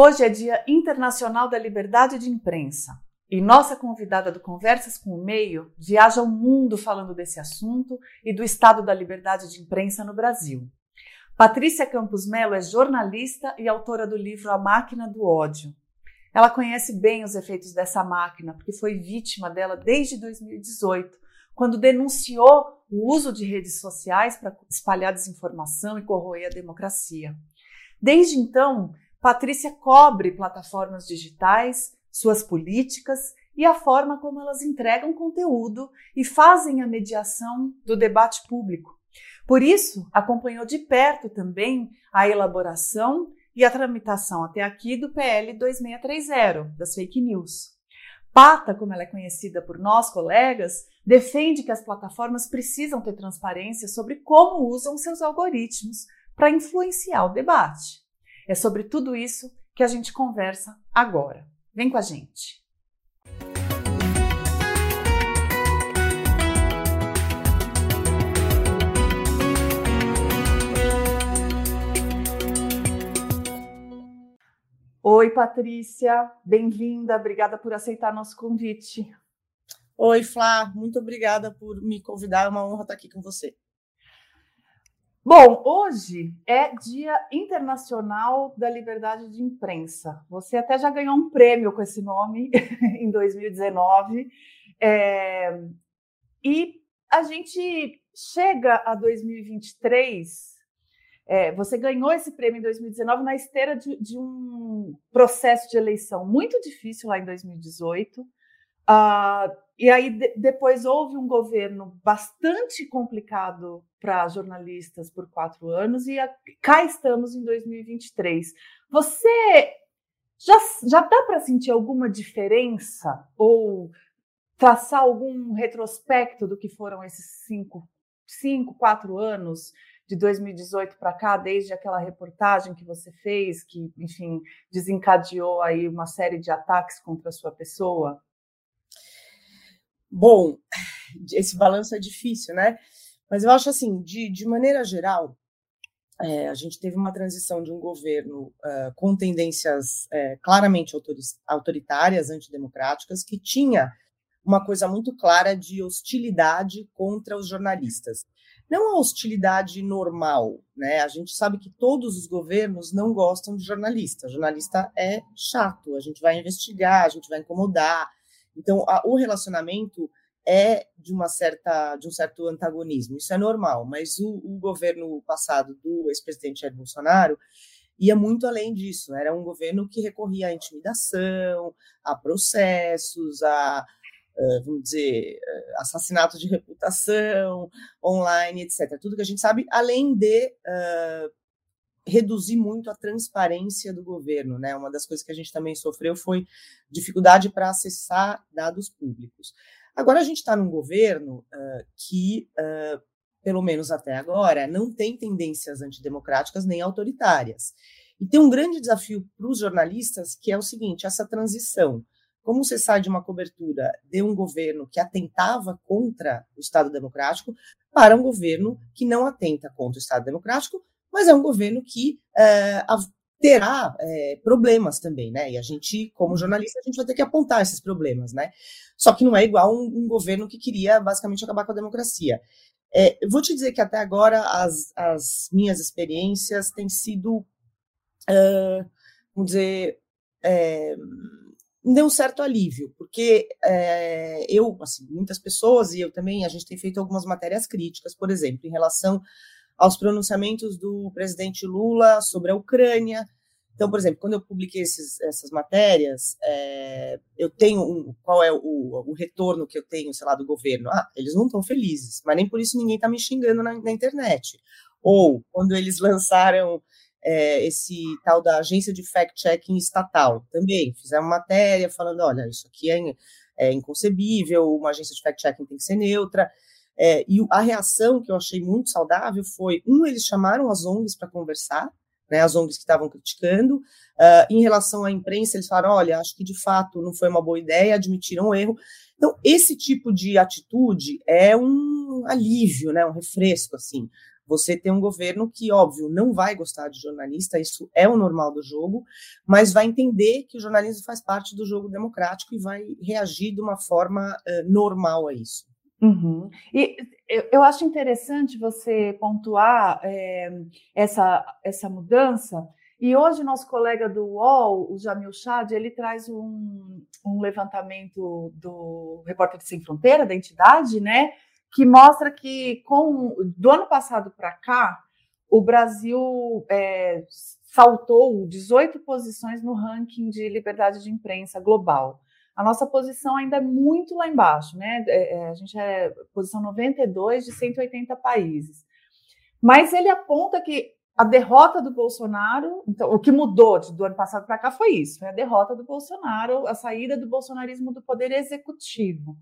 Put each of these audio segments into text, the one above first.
Hoje é Dia Internacional da Liberdade de Imprensa e nossa convidada do Conversas com o Meio viaja o mundo falando desse assunto e do estado da liberdade de imprensa no Brasil. Patrícia Campos Melo é jornalista e autora do livro A Máquina do Ódio. Ela conhece bem os efeitos dessa máquina, porque foi vítima dela desde 2018, quando denunciou o uso de redes sociais para espalhar desinformação e corroer a democracia. Desde então, Patrícia cobre plataformas digitais, suas políticas e a forma como elas entregam conteúdo e fazem a mediação do debate público. Por isso, acompanhou de perto também a elaboração e a tramitação até aqui do PL 2630, das fake news. Pata, como ela é conhecida por nós, colegas, defende que as plataformas precisam ter transparência sobre como usam seus algoritmos para influenciar o debate. É sobre tudo isso que a gente conversa agora. Vem com a gente. Oi, Patrícia, bem-vinda, obrigada por aceitar nosso convite. Oi, Flá, muito obrigada por me convidar, é uma honra estar aqui com você. Bom, hoje é Dia Internacional da Liberdade de Imprensa. Você até já ganhou um prêmio com esse nome em 2019. É, e a gente chega a 2023. É, você ganhou esse prêmio em 2019 na esteira de, de um processo de eleição muito difícil lá em 2018. Uh, e aí de, depois houve um governo bastante complicado para jornalistas por quatro anos e a, cá estamos em 2023. Você já, já dá para sentir alguma diferença ou traçar algum retrospecto do que foram esses cinco, cinco quatro anos de 2018 para cá, desde aquela reportagem que você fez, que, enfim, desencadeou aí uma série de ataques contra a sua pessoa? Bom, esse balanço é difícil, né? Mas eu acho assim, de, de maneira geral, é, a gente teve uma transição de um governo uh, com tendências é, claramente autoritárias, antidemocráticas, que tinha uma coisa muito clara de hostilidade contra os jornalistas. Não a hostilidade normal, né? A gente sabe que todos os governos não gostam de jornalista. Jornalista é chato, a gente vai investigar, a gente vai incomodar, então, a, o relacionamento é de uma certa de um certo antagonismo. Isso é normal, mas o, o governo passado do ex-presidente Jair Bolsonaro ia muito além disso. Era um governo que recorria à intimidação, a processos, a vamos dizer, assassinato de reputação online, etc. Tudo que a gente sabe, além de uh, reduzir muito a transparência do governo, né? Uma das coisas que a gente também sofreu foi dificuldade para acessar dados públicos. Agora a gente está num governo uh, que, uh, pelo menos até agora, não tem tendências antidemocráticas nem autoritárias. E tem um grande desafio para os jornalistas, que é o seguinte: essa transição. Como você sai de uma cobertura de um governo que atentava contra o Estado Democrático para um governo que não atenta contra o Estado Democrático, mas é um governo que é, terá é, problemas também, né? E a gente, como jornalista, a gente vai ter que apontar esses problemas, né? Só que não é igual um, um governo que queria basicamente acabar com a democracia. É, vou te dizer que até agora as, as minhas experiências têm sido, uh, vamos dizer, é, deu um certo alívio, porque é, eu, assim, muitas pessoas e eu também, a gente tem feito algumas matérias críticas, por exemplo, em relação aos pronunciamentos do presidente Lula sobre a Ucrânia. Então, por exemplo, quando eu publiquei esses, essas matérias, é, eu tenho um, qual é o, o, retorno que eu tenho, sei lá, do governo? Ah, eles não estão felizes, mas nem por isso ninguém está me xingando na, na, internet. Ou quando eles lançaram é, esse tal da agência de fact-checking estatal, também fizeram matéria falando, olha, isso aqui é, é inconcebível, uma agência de fact-checking tem que ser neutra. É, e a reação que eu achei muito saudável foi: um, eles chamaram as ONGs para conversar, né, as ONGs que estavam criticando. Uh, em relação à imprensa, eles falaram: olha, acho que de fato não foi uma boa ideia, admitiram o erro. Então, esse tipo de atitude é um alívio, né, um refresco, assim, Você tem um governo que, óbvio, não vai gostar de jornalista, isso é o normal do jogo, mas vai entender que o jornalismo faz parte do jogo democrático e vai reagir de uma forma uh, normal a isso. Uhum. E eu, acho interessante você pontuar é, essa, essa mudança. E hoje nosso colega do UOL, o Jamil Chad, ele traz um, um levantamento do Repórter Sem Fronteira, da entidade, né? Que mostra que com do ano passado para cá, o Brasil é, saltou 18 posições no ranking de liberdade de imprensa global a nossa posição ainda é muito lá embaixo, né? É, é a gente é posição 92 de 180 países. Mas ele aponta que a derrota do Bolsonaro, então, o que mudou do ano passado para cá foi isso, foi a derrota do Bolsonaro, a saída do bolsonarismo do poder executivo.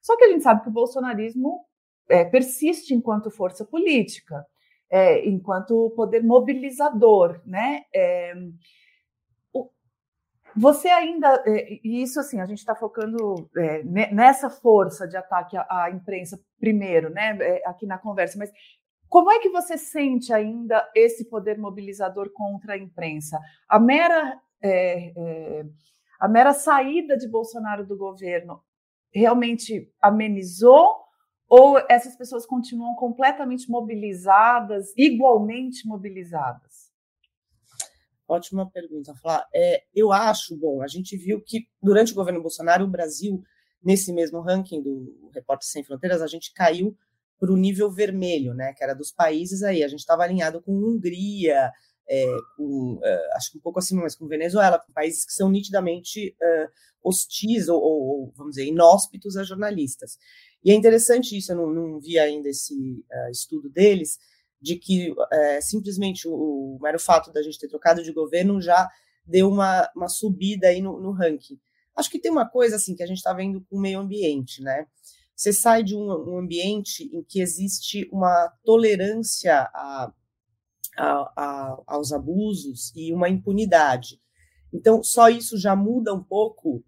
Só que a gente sabe que o bolsonarismo é, persiste enquanto força política, é, enquanto poder mobilizador, né? É, você ainda, é, e isso assim, a gente está focando é, nessa força de ataque à, imprensa primeiro, né, é, aqui na conversa, mas como é que você sente ainda esse poder mobilizador contra a imprensa? A mera, é, é, a mera saída de Bolsonaro do governo realmente amenizou ou essas pessoas continuam completamente mobilizadas, igualmente mobilizadas? Ótima pergunta, Flá. É, eu acho, bom, a gente viu que durante o governo Bolsonaro, o Brasil, nesse mesmo ranking do Repórter Sem Fronteiras, a gente caiu para o nível vermelho, né, que era dos países aí. A gente estava alinhado com Hungria, é, com, uh, acho que um pouco acima, mas com Venezuela, com países que são nitidamente uh, hostis ou, ou, vamos dizer, inóspitos a jornalistas. E é interessante isso, eu não, não vi ainda esse uh, estudo deles, de que é, simplesmente o, o, mero fato da gente ter trocado de governo já deu uma, uma subida aí no, no ranking. Acho que tem uma coisa assim que a gente está vendo com o meio ambiente, né? Você sai de um, um ambiente em que existe uma tolerância a, a, a, aos abusos e uma impunidade. Então, só isso já muda um pouco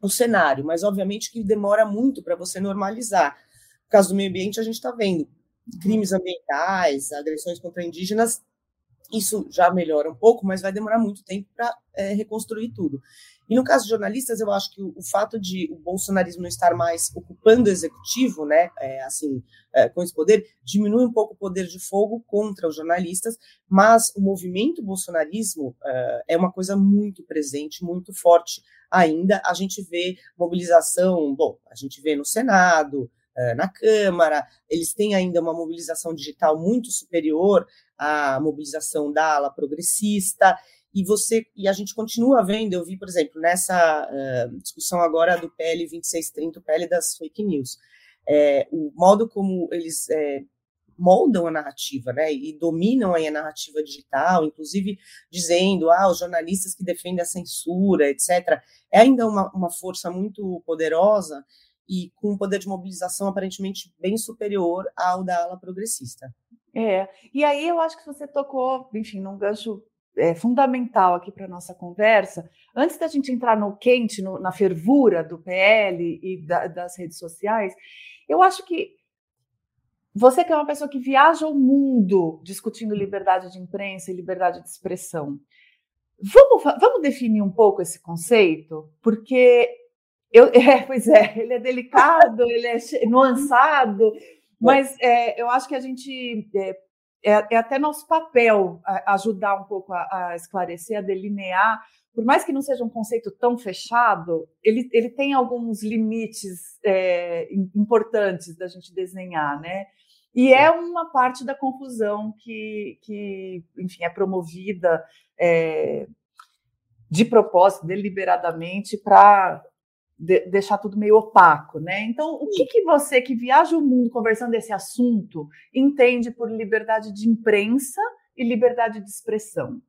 o cenário, mas obviamente que demora muito para você normalizar. No caso do meio ambiente, a gente está vendo crimes ambientais, agressões contra indígenas, isso já melhora um pouco, mas vai demorar muito tempo para é, reconstruir tudo. E no caso de jornalistas, eu acho que o, o, fato de o bolsonarismo não estar mais ocupando o executivo, né, é, assim, é, com esse poder, diminui um pouco o poder de fogo contra os jornalistas, mas o movimento bolsonarismo é, é uma coisa muito presente, muito forte ainda. A gente vê mobilização, bom, a gente vê no Senado, na Câmara, eles têm ainda uma mobilização digital muito superior à mobilização da ala progressista, e você e a gente continua vendo, eu vi, por exemplo, nessa uh, discussão agora do PL 2630, o PL das fake news, é, o modo como eles é, moldam a narrativa, né, e dominam aí a narrativa digital, inclusive dizendo, ah, os jornalistas que defendem a censura, etc., é ainda uma, uma força muito poderosa e com um poder de mobilização aparentemente bem superior ao da ala progressista. É, e aí eu acho que você tocou, enfim, num gancho é, fundamental aqui para a nossa conversa. Antes da gente entrar no quente, no, na fervura do PL e da, das redes sociais, eu acho que você que é uma pessoa que viaja o mundo discutindo liberdade de imprensa e liberdade de expressão, vamos, vamos definir um pouco esse conceito? Porque eu, é, pois é, ele é delicado, ele é nuançado, mas é, eu acho que a gente é, é, é até nosso papel ajudar um pouco a, a, esclarecer, a delinear, por mais que não seja um conceito tão fechado, ele, ele tem alguns limites é, importantes da gente desenhar, né? E é uma parte da confusão que, que enfim, é promovida é, de propósito, deliberadamente, para de, deixar tudo meio opaco, né? Então, o que, que você que viaja o mundo conversando desse assunto entende por liberdade de imprensa e liberdade de expressão?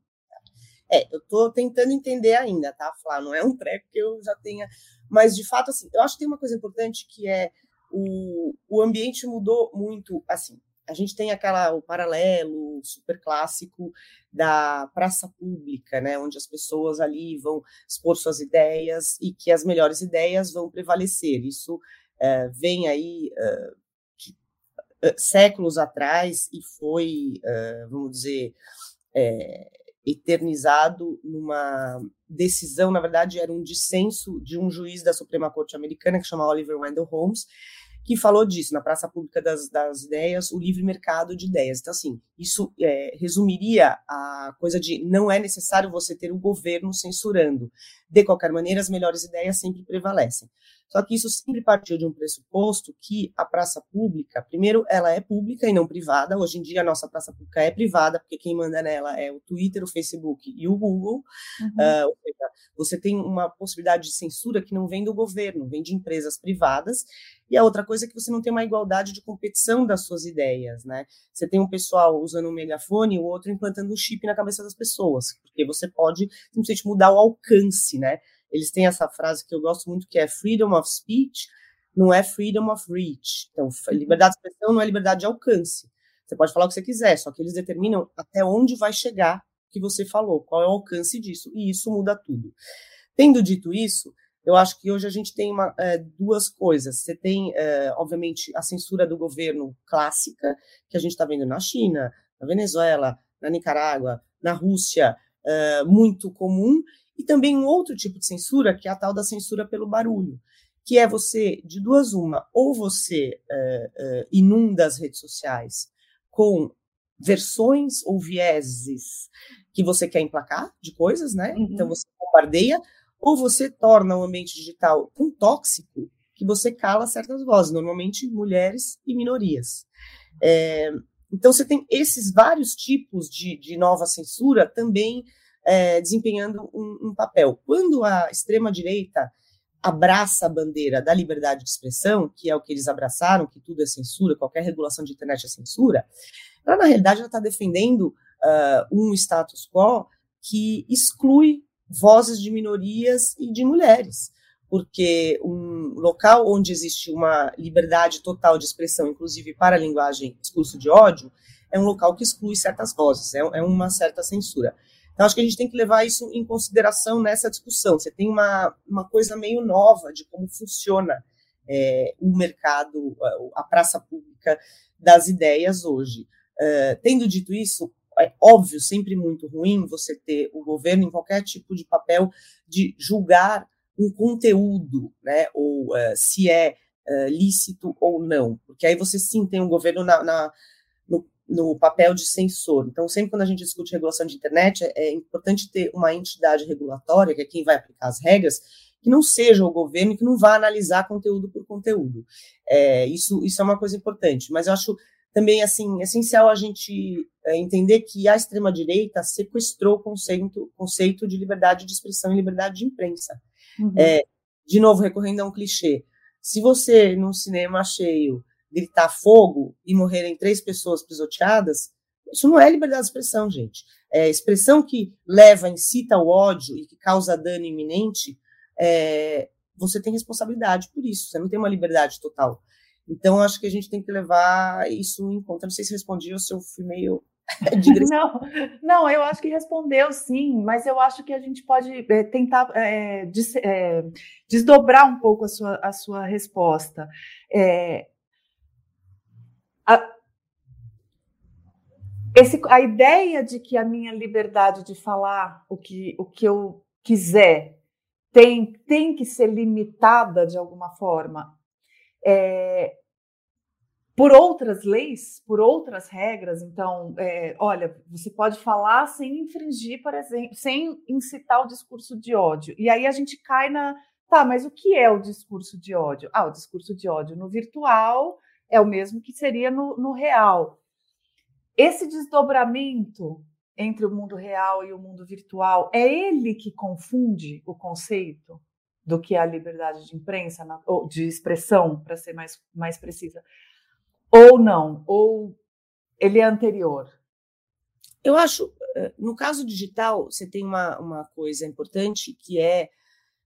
É, eu estou tentando entender ainda, tá, Flá? Não é um treco que eu já tenha. Mas, de fato, assim, eu acho que tem uma coisa importante que é o, o ambiente mudou muito, assim, a gente tem aquela o paralelo super clássico da praça pública, né, onde as pessoas ali vão expor suas ideias e que as melhores ideias vão prevalecer. Isso é, vem aí é, de, séculos atrás e foi, vamos dizer, é, eternizado numa decisão, na verdade, era um dissenso de um juiz da Suprema Corte Americana que chama Oliver Wendell Holmes, que falou disso na Praça Pública das, das Ideias, o livre mercado de ideias. Então, assim, isso é, resumiria a coisa de não é necessário você ter o governo censurando. De qualquer maneira, as melhores ideias sempre prevalecem. Só que isso sempre partiu de um pressuposto que a praça pública, primeiro, ela é pública e não privada. Hoje em dia, a nossa praça pública é privada, porque quem manda nela é o Twitter, o Facebook e o Google. Uhum. Uh, seja, você tem uma possibilidade de censura que não vem do governo, vem de empresas privadas. E a outra coisa é que você não tem uma igualdade de competição das suas ideias, né? Você tem um pessoal usando um megafone e o outro implantando um chip na cabeça das pessoas, porque você pode simplesmente mudar o alcance, né? Eles têm essa frase que eu gosto muito, que é freedom of speech, não é freedom of reach. Então, uhum. liberdade de expressão não é liberdade de alcance. Você pode falar o que você quiser, só que eles determinam até onde vai chegar o que você falou, qual é o alcance disso, e isso muda tudo. Tendo dito isso, eu acho que hoje a gente tem uma, é, duas coisas. Você tem, é, obviamente, a censura do governo clássica, que a gente está vendo na China, na Venezuela, na Nicarágua, na Rússia, é, muito comum, e também um outro tipo de censura, que é a tal da censura pelo barulho, que é você, de duas uma, ou você é, é, inunda as redes sociais com versões ou vieses que você quer emplacar de coisas, né? Uhum. Então você bombardeia, ou você torna o ambiente digital tão tóxico que você cala certas vozes, normalmente mulheres e minorias. É, então você tem esses vários tipos de, de nova censura também é, desempenhando um, um papel. Quando a extrema-direita abraça a bandeira da liberdade de expressão, que é o que eles abraçaram, que tudo é censura, qualquer regulação de internet é censura, ela, na realidade, ela está defendendo uh, um status quo que exclui vozes de minorias e de mulheres, porque um local onde existe uma liberdade total de expressão, inclusive para a linguagem discurso de ódio, é um local que exclui certas vozes, é, é uma certa censura. Então, acho que a gente tem que levar isso em consideração nessa discussão. Você tem uma, uma coisa meio nova de como funciona é, o mercado, a praça pública das ideias hoje. É, tendo dito isso, é óbvio, sempre muito ruim você ter o governo em qualquer tipo de papel de julgar um conteúdo, né, ou uh, se é uh, lícito ou não, porque aí você sim tem um governo na, na no papel de censor. Então, sempre quando a gente discute regulação de internet, é, é importante ter uma entidade regulatória, que é quem vai aplicar as regras, que não seja o governo, que não vá analisar conteúdo por conteúdo. É, isso, isso é uma coisa importante. Mas eu acho também assim essencial a gente é, entender que a extrema direita sequestrou o conceito, conceito de liberdade de expressão e liberdade de imprensa. Uhum. É, de novo, recorrendo a um clichê. Se você, num cinema cheio, gritar fogo e morrerem três pessoas pisoteadas, isso não é liberdade de expressão, gente. É expressão que leva, incita o ódio e que causa dano iminente, é, você tem responsabilidade por isso, você não tem uma liberdade total. Então, acho que a gente tem que levar isso em conta. Não sei se respondi ou se eu fui meio. não, não, eu acho que respondeu sim, mas eu acho que a gente pode é, tentar é, des, é, desdobrar um pouco a sua, a sua resposta. É, a, esse, a ideia de que a minha liberdade de falar o que, o que eu quiser tem, tem que ser limitada de alguma forma é, por outras leis, por outras regras. Então, é, olha, você pode falar sem infringir, por exemplo, sem incitar o discurso de ódio. E aí a gente cai na. Tá, mas o que é o discurso de ódio? Ah, o discurso de ódio no virtual é o mesmo que seria no, no real. Esse desdobramento entre o mundo real e o mundo virtual é ele que confunde o conceito do que é a liberdade de imprensa, ou de expressão, para ser mais, mais precisa, ou não, ou ele é anterior? Eu acho, eh, no caso digital, você tem uma, uma coisa importante que é.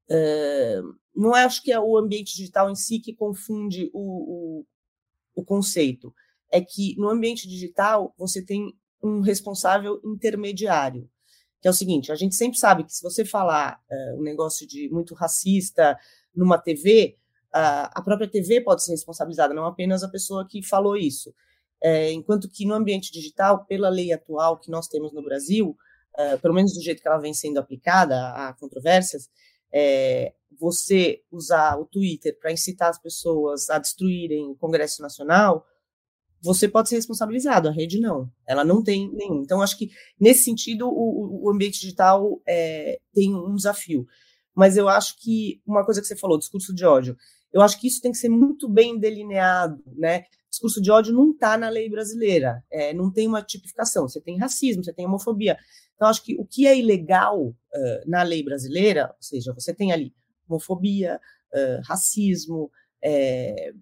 Uh, não acho que é o ambiente digital em si que confunde o, o, o conceito. É que no ambiente digital você tem um responsável intermediário, que é o seguinte: a gente sempre sabe que se você falar uh, um negócio de muito racista numa TV, uh, a própria TV pode ser responsabilizada, não apenas a pessoa que falou isso. é, enquanto que no ambiente digital, pela lei atual que nós temos no Brasil, é, pelo menos do jeito que ela vem sendo aplicada a controvérsias, é, você usar o Twitter para incitar as pessoas a destruírem o Congresso Nacional, você pode ser responsabilizado, a rede não. Ela não tem nenhum. Então, acho que, nesse sentido, o, o ambiente digital é, tem um desafio. Mas eu acho que, uma coisa que você falou, discurso de ódio, eu acho que isso tem que ser muito bem delineado, né? Discurso de ódio não está na lei brasileira, é, não tem uma tipificação. Você tem racismo, você tem homofobia. Então, acho que o que é ilegal uh, na lei brasileira, ou seja, você tem ali homofobia, uh, racismo, é,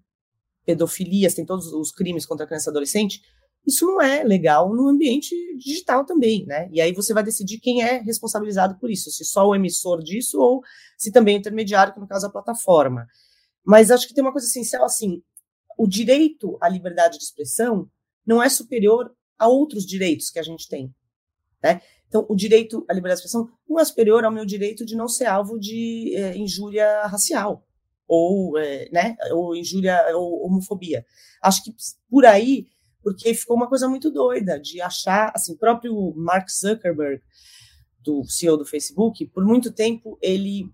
pedofilia, tem todos os crimes contra a criança e adolescente, isso não é legal no ambiente digital também, né? E aí você vai decidir quem é responsabilizado por isso, se só o emissor disso ou se também o intermediário, que no caso é a plataforma. Mas acho que tem uma coisa essencial assim, o direito à liberdade de expressão não é superior a outros direitos que a gente tem, né? Então, o direito à liberdade de expressão não é superior ao meu direito de não ser alvo de é, injúria racial ou, é, né, ou injúria ou homofobia. Acho que por aí, porque ficou uma coisa muito doida de achar, assim, próprio Mark Zuckerberg, do CEO do Facebook, por muito tempo ele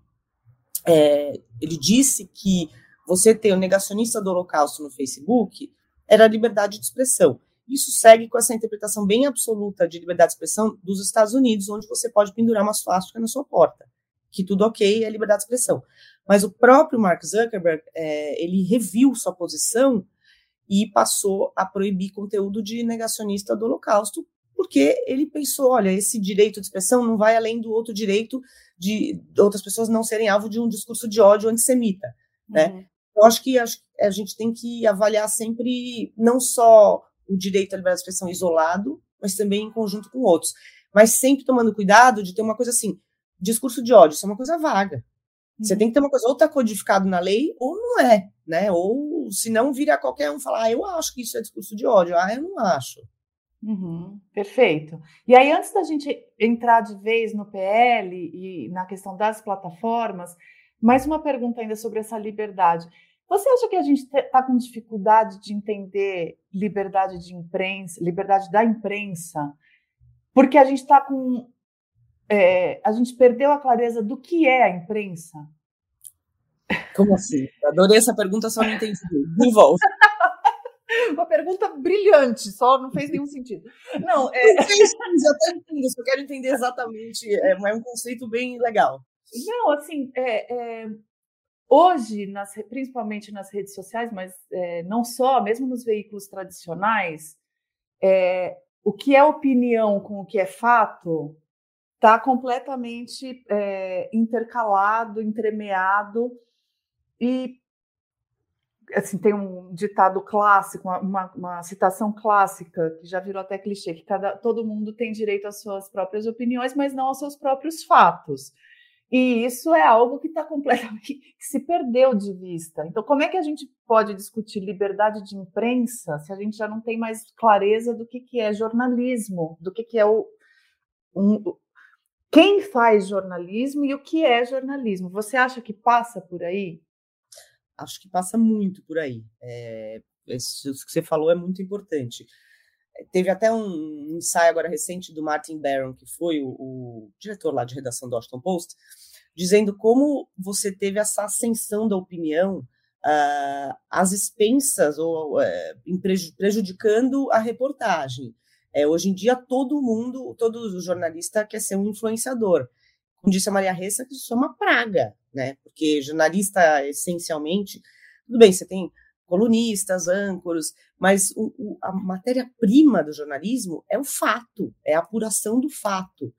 é, ele disse que você ter o negacionista do Holocausto no Facebook era liberdade de expressão. Isso segue com essa interpretação bem absoluta de liberdade de expressão dos Estados Unidos, onde você pode pendurar uma suástica na sua porta, que tudo ok é liberdade de expressão. Mas o próprio Mark Zuckerberg, é, ele reviu sua posição e passou a proibir conteúdo de negacionista do Holocausto, porque ele pensou, olha, esse direito de expressão não vai além do outro direito de outras pessoas não serem alvo de um discurso de ódio antissemita, né? uhum. Eu acho que a gente tem que avaliar sempre não só o direito à liberdade de expressão isolado, mas também em conjunto com outros. Mas sempre tomando cuidado de ter uma coisa assim, discurso de ódio, isso é uma coisa vaga. Você uhum. tem que ter uma coisa, ou está codificado na lei, ou não é, né? Ou se não vira qualquer um falar, ah, eu acho que isso é discurso de ódio, ah, eu não acho. Uhum, perfeito. E aí, antes da gente entrar de vez no PL e na questão das plataformas, mais uma pergunta ainda sobre essa liberdade. Você acha que a gente está com dificuldade de entender liberdade de imprensa, liberdade da imprensa, porque a gente está com. É, a gente perdeu a clareza do que é a imprensa? Como assim? Adorei essa pergunta, só não entendi. De volta. Uma pergunta brilhante, só não fez nenhum sentido. Não, é... eu até entendo, só quero entender exatamente. É, é um conceito bem legal. Não, assim, é, é, Hoje, nas, principalmente nas redes sociais, mas é, não só, mesmo nos veículos tradicionais, é, o que é opinião com o que é fato está completamente é, intercalado, entremeado e assim tem um ditado clássico, uma, uma, citação clássica que já virou até clichê que cada, todo mundo tem direito às suas próprias opiniões, mas não aos seus próprios fatos. E isso é algo que está completamente que se perdeu de vista. Então, como é que a gente pode discutir liberdade de imprensa se a gente já não tem mais clareza do que, que é jornalismo, do que, que é o um, quem faz jornalismo e o que é jornalismo? Você acha que passa por aí? Acho que passa muito por aí. É, isso que você falou é muito importante. Teve até um ensaio agora recente do Martin Barron, que foi o, o diretor lá de redação do Washington Post, dizendo como você teve essa ascensão da opinião uh, às expensas ou uh, prejudicando a reportagem. É, hoje em dia, todo mundo, todo jornalista quer ser um influenciador. Como disse a Maria Ressa, que isso é uma praga, né? Porque jornalista, essencialmente, tudo bem, você tem colunistas, âncoros, mas o, o, a matéria-prima do jornalismo é o fato, é a apuração do fato.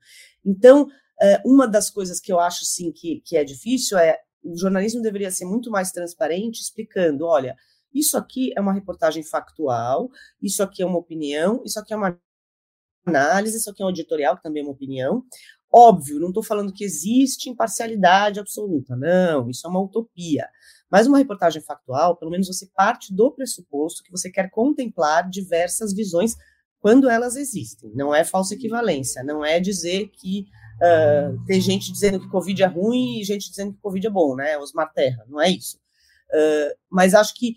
Então, é, uma das coisas que eu acho, sim, que, que é difícil é o jornalismo deveria ser muito mais transparente, explicando, olha, isso aqui é uma reportagem factual, isso aqui é uma opinião, isso aqui é uma análise, isso aqui é um editorial, que também é uma opinião. Óbvio, não estou falando que existe imparcialidade absoluta, não, isso é uma utopia. Mas uma reportagem factual, pelo menos você parte do pressuposto que você quer contemplar diversas visões quando elas existem. Não é falsa equivalência, não é dizer que uh, tem gente dizendo que Covid é ruim e gente dizendo que Covid é bom, né? Osmar Terra, não é isso. Uh, mas acho que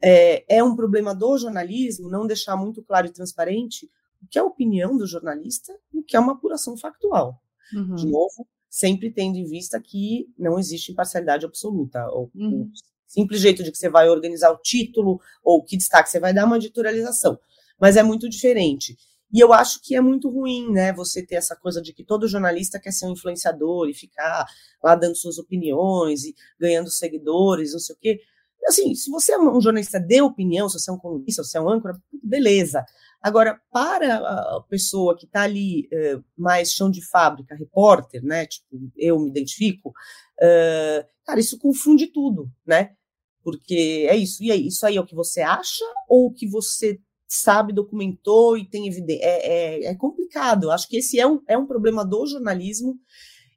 é, é um problema do jornalismo não deixar muito claro e transparente o que é a opinião do jornalista e o que é uma apuração factual. Uhum. De novo, sempre tendo em vista que não existe imparcialidade absoluta. Ou, uhum. O simples jeito de que você vai organizar o título ou que destaque você vai dar é uma editorialização. Mas é muito diferente. E eu acho que é muito ruim, né, você ter essa coisa de que todo jornalista quer ser um influenciador e ficar lá dando suas opiniões e ganhando seguidores, não sei o quê. Assim, se você é um jornalista de opinião, se você é um colunista, se você é um âncora, beleza. Agora, para a pessoa que está ali uh, mais chão de fábrica, repórter, né? Tipo, eu me identifico, cara, isso confunde tudo, né? Porque é isso. E aí, isso aí é o que você acha ou o que você sabe, documentou e tem evidência? É, é, é complicado. Acho que esse é um, é um problema do jornalismo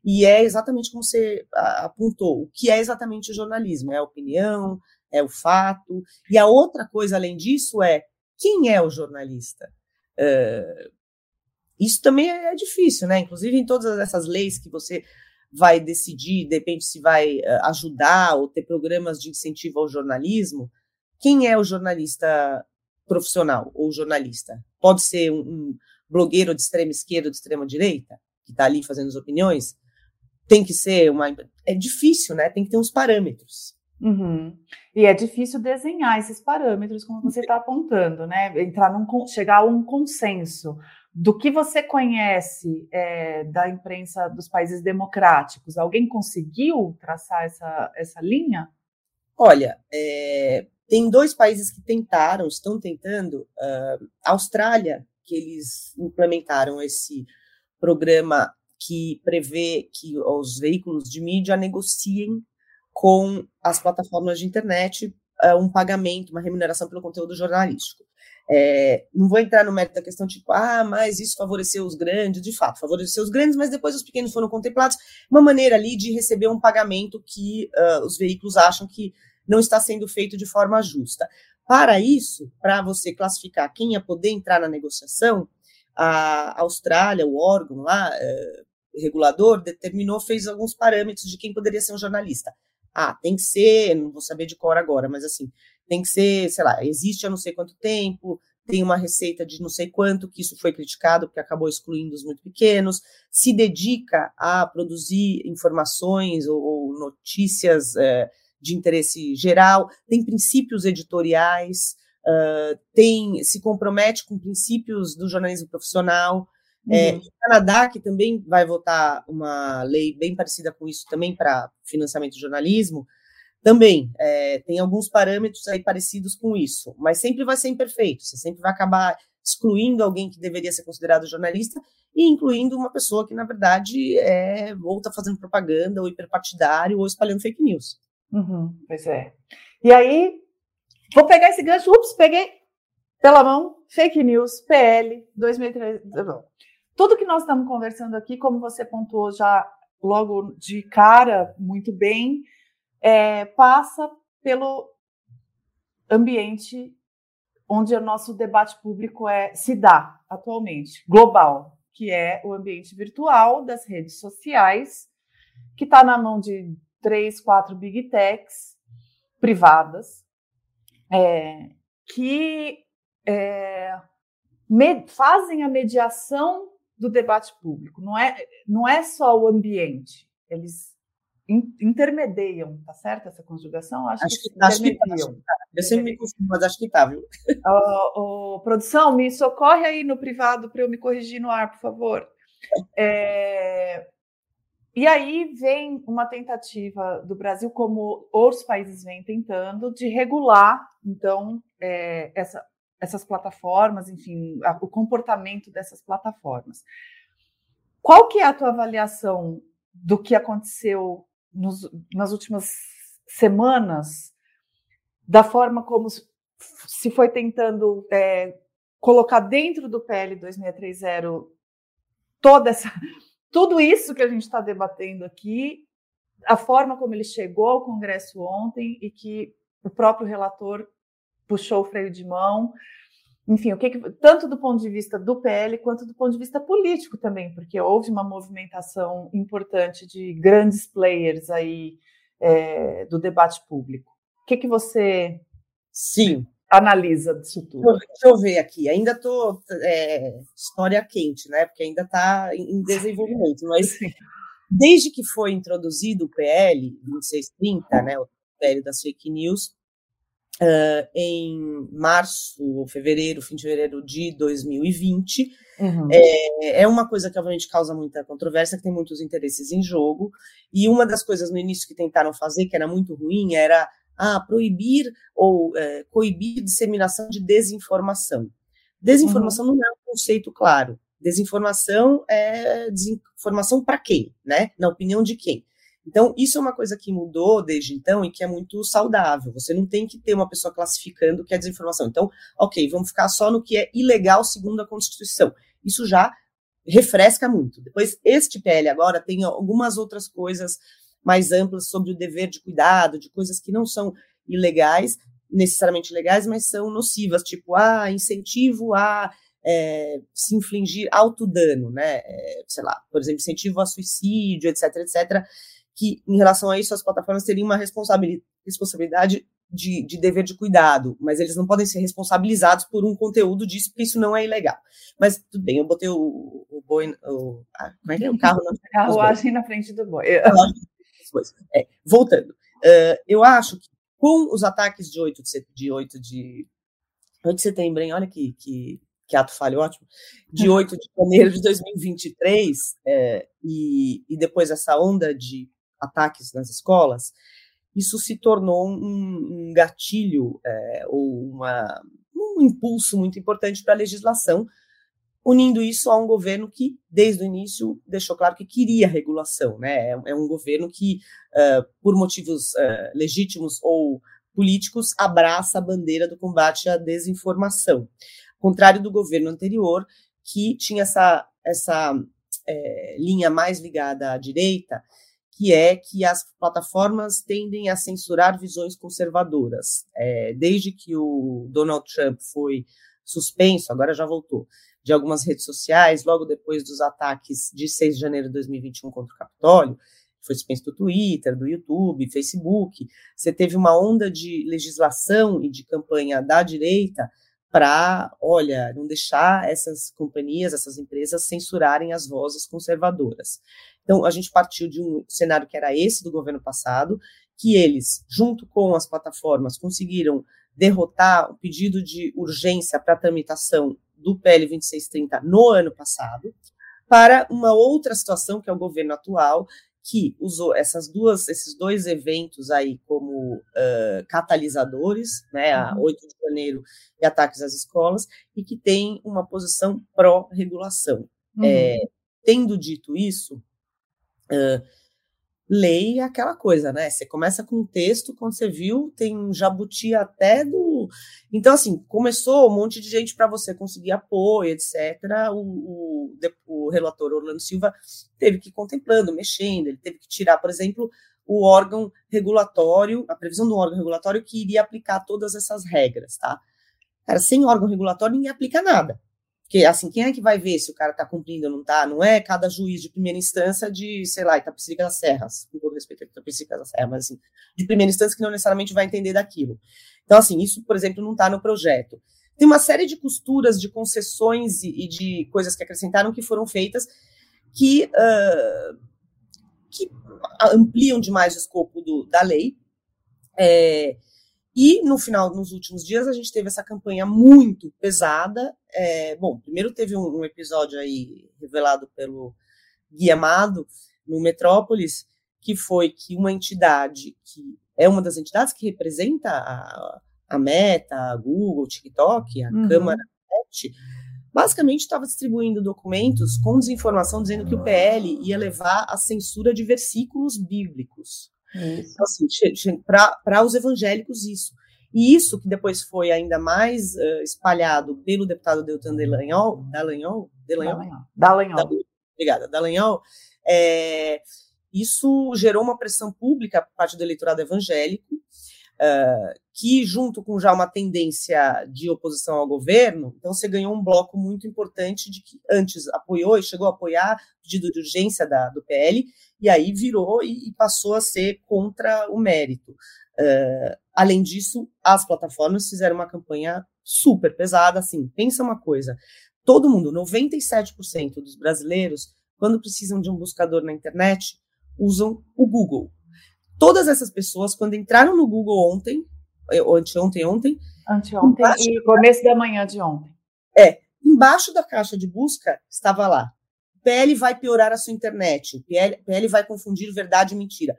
e é exatamente como você apontou. O que é exatamente o jornalismo? É a opinião, é o fato. E a outra coisa, além disso, é quem é o jornalista? Uh, isso também é, é difícil, né? Inclusive em todas essas leis que você vai decidir, depende se vai uh, ajudar ou ter programas de incentivo ao jornalismo. Quem é o jornalista profissional ou jornalista? Pode ser um, um blogueiro de extrema esquerda ou de extrema direita, que está ali fazendo as opiniões? Tem que ser uma. É difícil, né? Tem que ter uns parâmetros. Uhum. E é difícil desenhar esses parâmetros, como você está apontando, né? Entrar num, chegar a um consenso do que você conhece é, da imprensa dos países democráticos. Alguém conseguiu traçar essa, essa linha? Olha, é, tem dois países que tentaram, estão tentando. Uh, Austrália, que eles implementaram esse programa que prevê que os veículos de mídia negociem com as plataformas de internet uh, um pagamento, uma remuneração pelo conteúdo jornalístico. É, não vou entrar no mérito da questão, tipo, ah, mas isso favoreceu os grandes, de fato, favoreceu os grandes, mas depois os pequenos foram contemplados. Uma maneira ali de receber um pagamento que uh, os veículos acham que não está sendo feito de forma justa. Para isso, para você classificar quem ia poder entrar na negociação, a Austrália, o órgão lá, uh, regulador, determinou, fez alguns parâmetros de quem poderia ser um jornalista. Ah, tem que ser, não vou saber de cor agora, mas assim, tem que ser, sei lá, existe há não sei quanto tempo, tem uma receita de não sei quanto, que isso foi criticado porque acabou excluindo os muito pequenos, se dedica a produzir informações ou, ou notícias é, de interesse geral, tem princípios editoriais, uh, tem se compromete com princípios do jornalismo profissional, é, uhum. o Canadá, que também vai votar uma lei bem parecida com isso também para financiamento de jornalismo, também é, tem alguns parâmetros aí parecidos com isso, mas sempre vai ser imperfeito, você sempre vai acabar excluindo alguém que deveria ser considerado jornalista e incluindo uma pessoa que, na verdade, é, ou está fazendo propaganda, ou hiperpartidário, ou espalhando fake news. Uhum, pois é. E aí, vou pegar esse gancho, ups, peguei pela mão, fake news, PL, 2013. Tudo que nós estamos conversando aqui, como você pontuou já logo de cara, muito bem, é, passa pelo ambiente onde o nosso debate público é, se dá atualmente, global, que é o ambiente virtual das redes sociais, que está na mão de três, quatro big techs privadas, é, que é, fazem a mediação do debate público. Não é, não é só o ambiente, eles intermediam, tá certo essa conjugação? Acho, acho que, que acho que tá, tá. Eu sempre me confundo, mas acho que tá, viu? Oh, oh, produção, me socorre aí no privado para eu me corrigir no ar, por favor. É... E aí vem uma tentativa do Brasil, como outros países vêm tentando, de regular, então, é, essa, essas plataformas, enfim, a, o comportamento dessas plataformas. Qual que é a tua avaliação do que aconteceu nos, nas últimas semanas, da forma como se foi tentando é, colocar dentro do PL 2630 toda essa, tudo isso que a gente está debatendo aqui, a forma como ele chegou ao Congresso ontem e que o próprio relator puxou o freio de mão. Enfim, o que, que, tanto do ponto de vista do PL quanto do ponto de vista político também, porque houve uma movimentação importante de grandes players aí é, do debate público. O que, que você Sim. Analisa disso tudo. Deixa eu ver aqui. Ainda estou é, história quente, né? Porque ainda está em desenvolvimento. Mas desde que foi introduzido o PL 2630, né? O PL das fake news, uh, em março ou fevereiro, fim de fevereiro de 2020. Uhum. É, é uma coisa que obviamente causa muita controvérsia, que tem muitos interesses em jogo. E uma das coisas no início que tentaram fazer, que era muito ruim, era ah, proibir ou é, coibir disseminação de desinformação. Desinformação uhum. não é um conceito claro. Desinformação é desinformação para quem, né? Na opinião de quem? Então, isso é uma coisa que mudou desde então e que é muito saudável. Você não tem que ter uma pessoa classificando o que é desinformação. Então, ok, vamos ficar só no que é ilegal segundo a Constituição. Isso já refresca muito. Depois, este PL agora tem algumas outras coisas mais amplas sobre o dever de cuidado, de coisas que não são ilegais, necessariamente legais, mas são nocivas, tipo, ah, incentivo a é, se infligir autodano, né? É, sei lá, por exemplo, incentivo a suicídio, etc, etc que, em relação a isso, as plataformas teriam uma responsabilidade de, de, dever de cuidado, mas eles não podem ser responsabilizados por um conteúdo disso, porque isso não é ilegal. Mas tudo bem, eu botei o, o boi. O, ah, como é que é? O carro na Carruagem na frente do boi. É, voltando, uh, eu acho que com os ataques de 8 de, de 8 de, 8 de setembro, hein? olha que, que, que ato falho ótimo, de 8 de janeiro de 2023, é, e, e depois essa onda de ataques nas escolas, isso se tornou um, um gatilho é, ou uma, um impulso muito importante para a legislação, unindo isso a um governo que, desde o início, deixou claro que queria regulação. Né? É, é um governo que, uh, por motivos uh, legítimos ou políticos, abraça a bandeira do combate à desinformação. Ao contrário do governo anterior, que tinha essa, essa é, linha mais ligada à direita, que é que as plataformas tendem a censurar visões conservadoras. É, desde que o Donald Trump foi suspenso, agora já voltou, de algumas redes sociais, logo depois dos ataques de 6 de janeiro de 2021 contra o Capitólio, foi suspenso do Twitter, do YouTube, Facebook, você teve uma onda de legislação e de campanha da direita para, olha, não deixar essas companhias, essas empresas censurarem as vozes conservadoras. Então, a gente partiu de um cenário que era esse do governo passado, que eles, junto com as plataformas, conseguiram derrotar o pedido de urgência para tramitação do PL 2630 no ano passado, para uma outra situação, que é o governo atual, que usou essas duas, esses dois eventos aí como uh, catalisadores, né, a 8 uhum. de janeiro e ataques às escolas, e que tem uma posição pró-regulação. Uhum. É, tendo dito isso, uh, lei é aquela coisa, né? Você começa com um texto, quando você viu, tem um jabuti até do. Então, assim, começou um monte de gente para você conseguir apoio, etc. O, o, o, relator Orlando Silva teve que ir contemplando, mexendo, ele teve que tirar, por exemplo, o órgão regulatório, a previsão do órgão regulatório que iria aplicar todas essas regras, tá? Cara, sem órgão regulatório ninguém aplica nada. Porque, assim, quem é que vai ver se o cara está cumprindo ou não está? Não é cada juiz de primeira instância de, sei lá, Itapecerica das Serras, com todo respeito a Itapecerica das Serras, mas, assim, de primeira instância que não necessariamente vai entender daquilo. Então, assim, isso, por exemplo, não está no projeto. Tem uma série de costuras, de concessões e, e, de coisas que acrescentaram que foram feitas que, uh, que ampliam demais o escopo do, da lei. É, e no final, nos últimos dias, a gente teve essa campanha muito pesada. É, bom, primeiro teve um, um, episódio aí revelado pelo Gui Amado no Metrópolis, que foi que uma entidade que é uma das entidades que representa a, a Meta, a Google, TikTok, a uhum. Câmara Net, basicamente estava distribuindo documentos com desinformação dizendo que o PL ia levar à censura de versículos bíblicos. Então, assim, para os evangélicos, isso. E isso que depois foi ainda mais uh, espalhado pelo deputado Deltan Delanhol, Dallagnol, Dallagnol, Dallagnol. obrigada, Dallagnol, é, isso gerou uma pressão pública por parte do eleitorado evangélico, uh, que, junto com já uma tendência de oposição ao governo, então você ganhou um bloco muito importante de que antes apoiou e chegou a apoiar o pedido de urgência da, do PL, e aí virou e, e passou a ser contra o mérito. Uh, além disso, as plataformas fizeram uma campanha super pesada, assim, pensa uma coisa, todo mundo, 97% dos brasileiros, quando precisam de um buscador na internet, usam o Google. Todas essas pessoas, quando entraram no Google ontem, eh, ou anteontem, ontem. Anteontem e começo da manhã de ontem. É, embaixo da caixa de busca estava lá. PL vai piorar a sua internet. O PL, PL vai confundir verdade e mentira.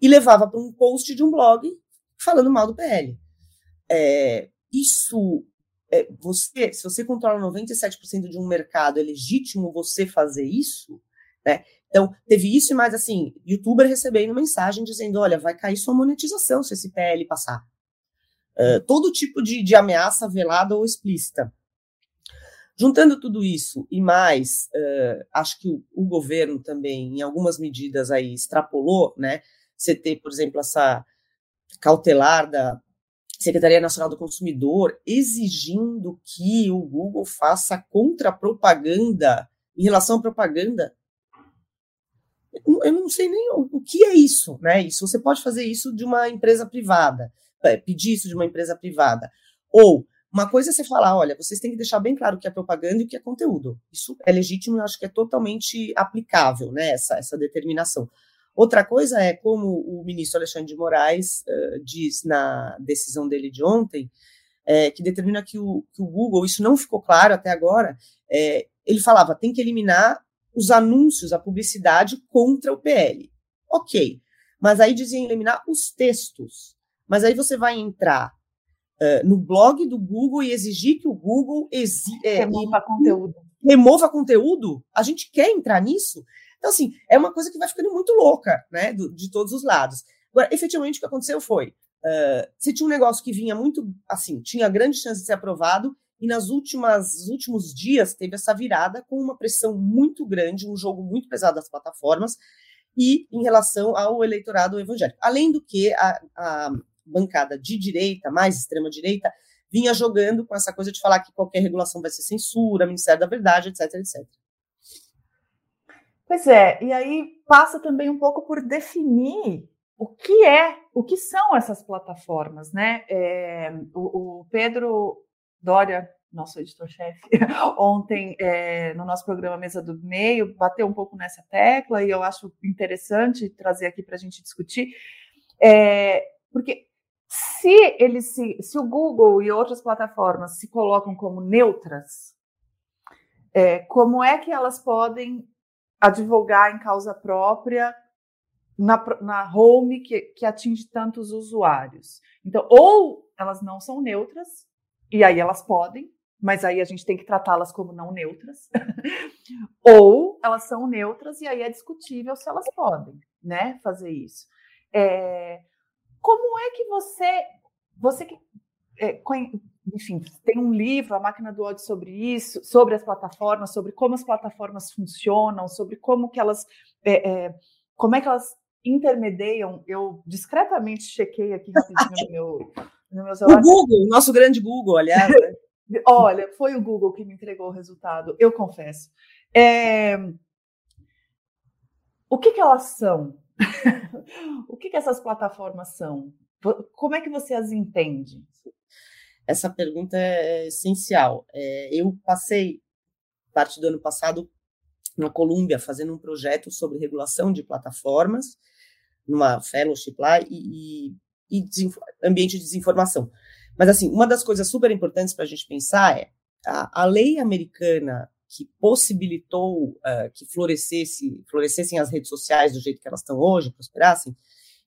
E levava para um post de um blog falando mal do PL. É, isso, é, você, se você controla 97% de um mercado, é legítimo você fazer isso? Né? Então, teve isso e mais assim, youtuber recebendo mensagem dizendo, olha, vai cair sua monetização se esse PL passar. Uh, todo tipo de, de, ameaça velada ou explícita. Juntando tudo isso e mais, uh, acho que o, o, governo também, em algumas medidas aí, extrapolou, né? Você ter, por exemplo, essa cautelar da Secretaria Nacional do Consumidor exigindo que o Google faça contra-propaganda em relação à propaganda eu não sei nem o, o que é isso, né? Isso você pode fazer isso de uma empresa privada, é, pedir isso de uma empresa privada. Ou uma coisa é você falar, olha, vocês têm que deixar bem claro o que é propaganda e o que é conteúdo. Isso é legítimo e acho que é totalmente aplicável, né? Essa, essa determinação. Outra coisa é, como o ministro Alexandre de Moraes uh, diz na decisão dele de ontem, é, que determina que o, que o Google, isso não ficou claro até agora, é, ele falava, tem que eliminar os anúncios, a publicidade contra o PL. Ok, mas aí dizia eliminar os textos. Mas aí você vai entrar uh, no blog do Google e exigir que o Google exi é, remova conteúdo. Remova conteúdo? A gente quer entrar nisso? Então, assim, é uma coisa que vai ficando muito louca, né, do, de todos os lados. Agora, efetivamente, o que aconteceu foi, uh, você tinha um negócio que vinha muito, assim, tinha grande chance de ser aprovado, e nas últimas últimos dias teve essa virada com uma pressão muito grande, um jogo muito pesado das plataformas e em relação ao eleitorado evangélico. Além do que a, a bancada de direita, mais extrema direita, vinha jogando com essa coisa de falar que qualquer regulação vai ser censura, Ministério da Verdade, etc, etc. Pois é, e aí passa também um pouco por definir o que é, o que são essas plataformas, né? É, o, o Pedro Dória, nosso editor-chefe, ontem é, no nosso programa Mesa do Meio, bateu um pouco nessa tecla e eu acho interessante trazer aqui para a gente discutir, é, porque se eles se, se o Google e outras plataformas se colocam como neutras, é, como é que elas podem advogar em causa própria na, na home que, que atinge tantos usuários? Então, ou elas não são neutras, e aí elas podem, mas aí a gente tem que tratá-las como não neutras. Ou elas são neutras e aí é discutível se elas podem, né, fazer isso. É, como é que você, você que, é, enfim, tem um livro, A Máquina do Ódio, sobre isso, sobre as plataformas, sobre como as plataformas funcionam, sobre como que elas, é, é como é que elas intermediam. Eu discretamente chequei aqui no meu no meu celular. O Google, nosso grande Google, aliás. Né? Olha, foi o Google que me entregou o resultado, eu confesso. É... O que, que elas são? o que, que essas plataformas são? Como é que você as entende? Essa pergunta é essencial. É, eu passei parte do ano passado na Colômbia fazendo um projeto sobre regulação de plataformas, numa fellowship lá, e, e e ambiente de desinformação. Mas, assim, uma das coisas super importantes para a gente pensar é a, a, lei americana que possibilitou uh, que florescesse, florescessem as redes sociais do jeito que elas estão hoje, prosperassem,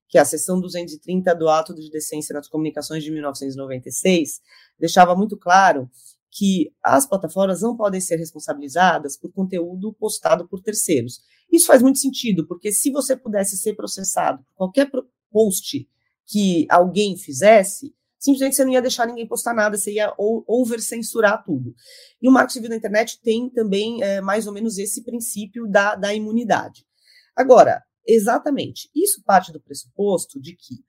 que é a seção 230 do Ato de Decência nas Comunicações de 1996, deixava muito claro que as plataformas não podem ser responsabilizadas por conteúdo postado por terceiros. Isso faz muito sentido, porque se você pudesse ser processado por qualquer post que alguém fizesse, simplesmente você não ia deixar ninguém postar nada, você ia over-censurar tudo. E o Marco Civil da Internet tem também é, mais ou menos esse princípio da, da imunidade. Agora, exatamente, isso parte do pressuposto de que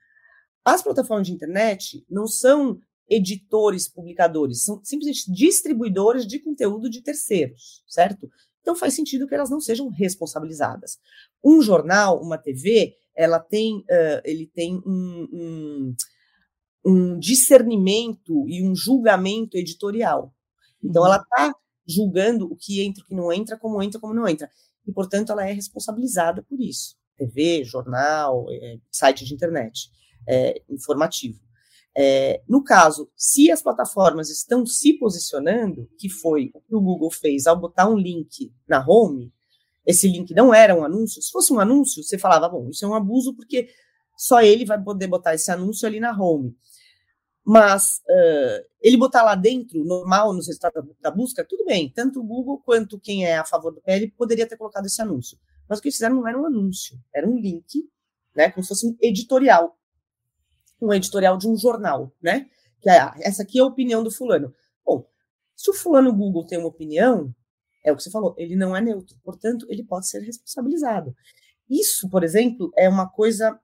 As plataformas de internet não são editores, publicadores, são simplesmente distribuidores de conteúdo de terceiros, certo? Então faz sentido que elas não sejam responsabilizadas. Um jornal, uma TV, ela tem, uh, ele tem um, um, um, discernimento e um julgamento editorial. Então ela está julgando o que entra, o que não entra, como entra, como não entra. E, portanto, ela é responsabilizada por isso. TV, jornal, é, site de internet, é, informativo. É, no caso, se as plataformas estão se posicionando, que foi o que o Google fez ao botar um link na home, esse link não era um anúncio. Se fosse um anúncio, você falava, bom, isso é um abuso porque só ele vai poder botar esse anúncio ali na home. Mas uh, ele botar lá dentro, normal, nos resultados da busca, tudo bem. Tanto o Google quanto quem é a favor do PL poderia ter colocado esse anúncio. Mas o que eles fizeram não era um anúncio, era um link, né, como se fosse um editorial um editorial de um jornal, né? Que é, essa aqui é a opinião do fulano. Bom, se o fulano Google tem uma opinião, é o que você falou, ele não é neutro, portanto, ele pode ser responsabilizado. Isso, por exemplo, é uma coisa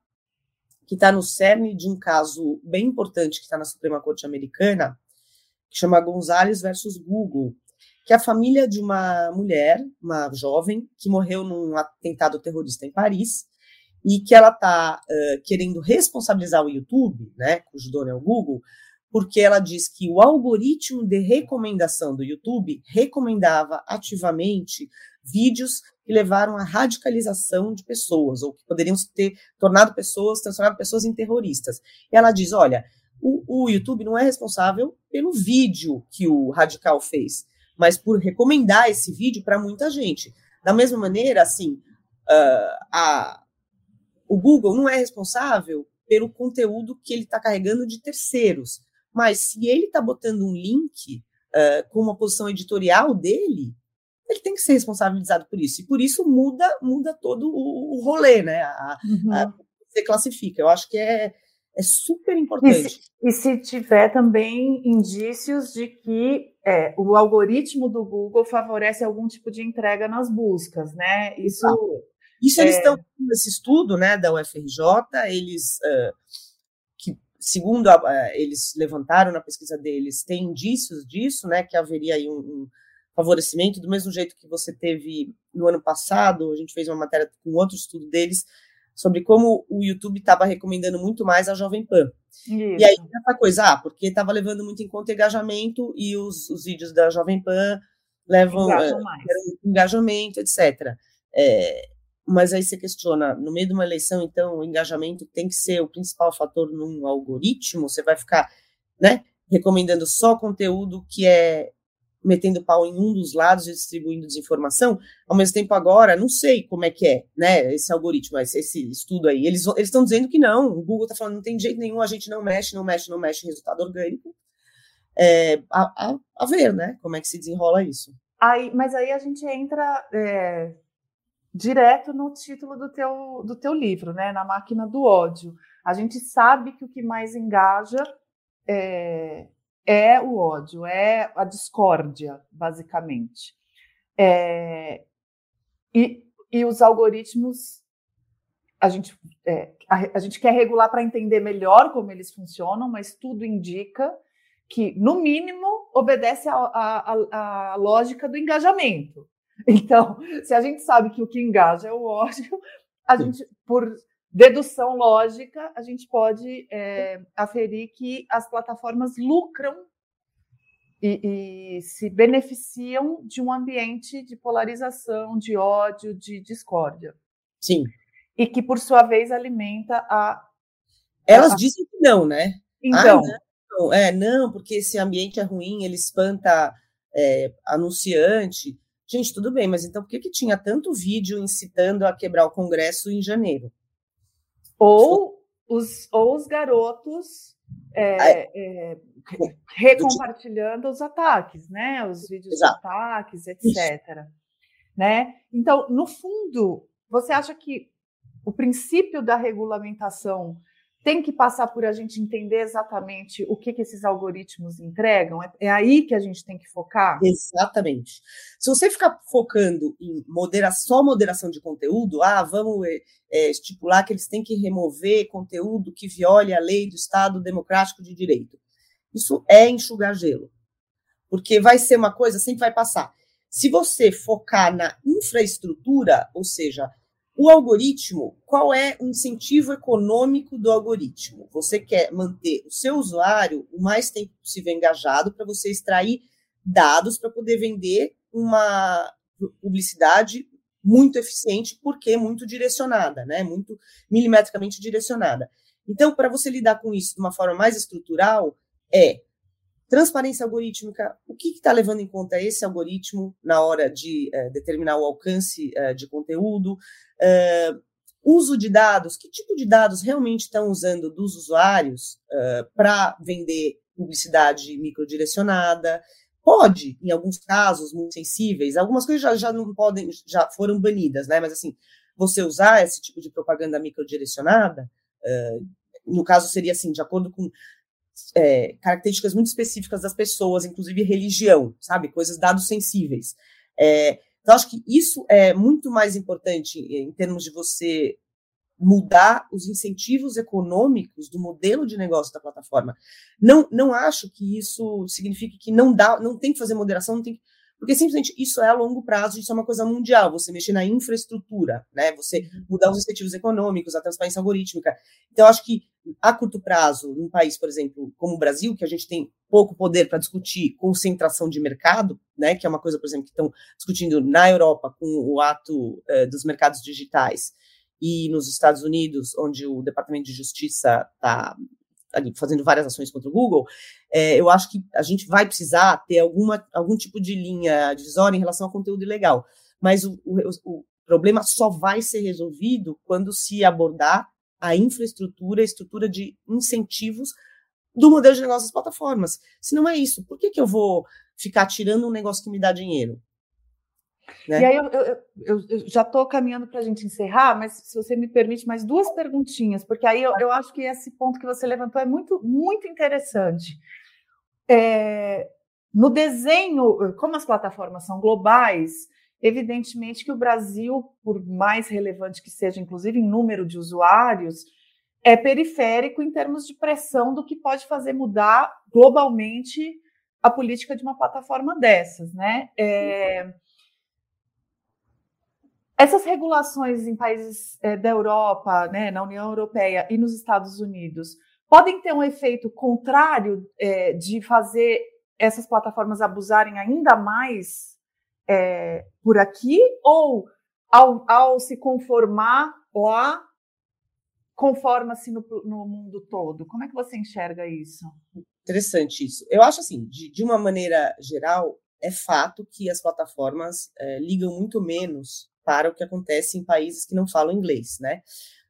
que está no cerne de um caso bem importante que está na Suprema Corte Americana, que chama Gonzalez versus Google, que é a família de uma mulher, uma jovem, que morreu num atentado terrorista em Paris, e que ela está uh, querendo responsabilizar o YouTube, né, cujo dono é o Google, porque ela diz que o algoritmo de recomendação do YouTube recomendava ativamente vídeos que levaram à radicalização de pessoas, ou que poderiam ter tornado pessoas, transformado pessoas em terroristas. E ela diz: olha, o, o YouTube não é responsável pelo vídeo que o radical fez, mas por recomendar esse vídeo para muita gente. Da mesma maneira, assim, uh, a, o Google não é responsável pelo conteúdo que ele está carregando de terceiros, mas se ele está botando um link uh, com uma posição editorial dele, ele tem que ser responsabilizado por isso. E por isso muda muda todo o, o rolê, né? A, uhum. a, você classifica. Eu acho que é, é super importante. E se, e se tiver também indícios de que é, o algoritmo do Google favorece algum tipo de entrega nas buscas, né? Isso. Isso eles é. estão nesse estudo, né, da UFRJ, eles uh, segundo a, uh, eles levantaram na pesquisa deles, tem indícios disso, né, que haveria aí um, um, favorecimento do mesmo jeito que você teve no ano passado, a gente fez uma matéria com outro estudo deles sobre como o YouTube estava recomendando muito mais a Jovem Pan. Isso. E aí essa coisa, ah, porque estava levando muito em conta engajamento e os, os vídeos da Jovem Pan levam uh, engajamento, etc. É, mas aí você questiona, no meio de uma eleição, então, o engajamento tem que ser o principal fator num algoritmo? Você vai ficar, né, recomendando só conteúdo que é metendo pau em um dos lados e distribuindo desinformação? Ao mesmo tempo, agora, não sei como é que é, né, esse algoritmo, esse, esse estudo aí. Eles estão dizendo que não, o Google está falando, não tem jeito nenhum, a gente não mexe, não mexe, não mexe resultado orgânico. É, a, a, a, ver, né, como é que se desenrola isso. Aí, mas aí a gente entra... É direto no título do teu, do teu livro, né? Na máquina do ódio. A gente sabe que o que mais engaja é, é o ódio, é a discórdia, basicamente. É, e, e os algoritmos a gente, é, a, a, gente quer regular para entender melhor como eles funcionam, mas tudo indica que, no mínimo, obedece à lógica do engajamento. Então, se a gente sabe que o que engaja é o ódio, a Sim. gente, por dedução lógica, a gente pode é, aferir que as plataformas lucram e, e, se beneficiam de um ambiente de polarização, de ódio, de discórdia. Sim. E que, por sua vez, alimenta a. Elas a... dizem que não, né? Então. Ah, não, é, não, porque esse ambiente é ruim, ele espanta é, anunciante. Gente, tudo bem, mas então por que, que tinha tanto vídeo incitando a quebrar o Congresso em janeiro? Ou os, ou os garotos é, é, recompartilhando os ataques, né? Os vídeos Exato. de ataques, etc. Né? Então, no fundo, você acha que o princípio da regulamentação tem que passar por a gente entender exatamente o que, que esses algoritmos entregam? É, é, aí que a gente tem que focar? Exatamente. Se você ficar focando em modera só moderação de conteúdo, ah, vamos é, estipular que eles têm que remover conteúdo que viole a lei do Estado Democrático de Direito. Isso é enxugar gelo. Porque vai ser uma coisa, sempre vai passar. Se você focar na infraestrutura, ou seja, o algoritmo, qual é o incentivo econômico do algoritmo? Você quer manter o seu usuário o mais tempo possível engajado para você extrair dados para poder vender uma publicidade muito eficiente, porque muito direcionada, né? Muito milimetricamente direcionada. Então, para você lidar com isso de uma forma mais estrutural, é Transparência algorítmica, o que está levando em conta esse algoritmo na hora de é, determinar o alcance é, de conteúdo? É, uso de dados, que tipo de dados realmente estão usando dos usuários para vender publicidade microdirecionada? Pode, em alguns casos muito sensíveis, algumas coisas já, já não podem, já foram banidas, né? Mas assim, você usar esse tipo de propaganda microdirecionada, no caso seria assim, de acordo com é, características muito específicas das pessoas, inclusive religião, sabe? Coisas, dados sensíveis. É, então, acho que isso é muito mais importante em termos de você mudar os incentivos econômicos do modelo de negócio da plataforma. Não, não acho que isso signifique que não dá, não tem que fazer moderação, não tem que porque simplesmente isso é a longo prazo, isso é uma coisa mundial, você mexer na infraestrutura, né? Você uhum. mudar os incentivos econômicos, a transparência algorítmica. Então, acho que a curto prazo, num país, por exemplo, como o Brasil, que a gente tem pouco poder para discutir concentração de mercado, né? Que é uma coisa, por exemplo, que estão discutindo na Europa com o ato eh, dos mercados digitais e nos Estados Unidos, onde o Departamento de Justiça está fazendo várias ações contra o Google, é, eu acho que a gente vai precisar ter alguma, algum tipo de linha divisória em relação ao conteúdo ilegal. Mas o, o, o problema só vai ser resolvido quando se abordar a infraestrutura, a estrutura de incentivos do modelo de negócio das plataformas. Se não é isso, por que, que eu vou ficar tirando um negócio que me dá dinheiro? Né? E aí eu, eu, eu, eu já estou caminhando para a gente encerrar, mas se você me permite mais duas perguntinhas, porque aí eu, acho que esse ponto que você levantou é muito, muito interessante. É, no desenho, como as plataformas são globais, evidentemente que o Brasil, por mais relevante que seja, inclusive em número de usuários, é periférico em termos de pressão do que pode fazer mudar globalmente a política de uma plataforma dessas, né? É, essas regulações em países é, da Europa, né, na União Europeia e nos Estados Unidos podem ter um efeito contrário é, de fazer essas plataformas abusarem ainda mais é, por aqui, ou ao, ao, se conformar lá, conforma-se no, no, mundo todo? Como é que você enxerga isso? Interessante isso. Eu acho assim, de, de uma maneira geral, é fato que as plataformas é, ligam muito menos para o que acontece em países que não falam inglês, né?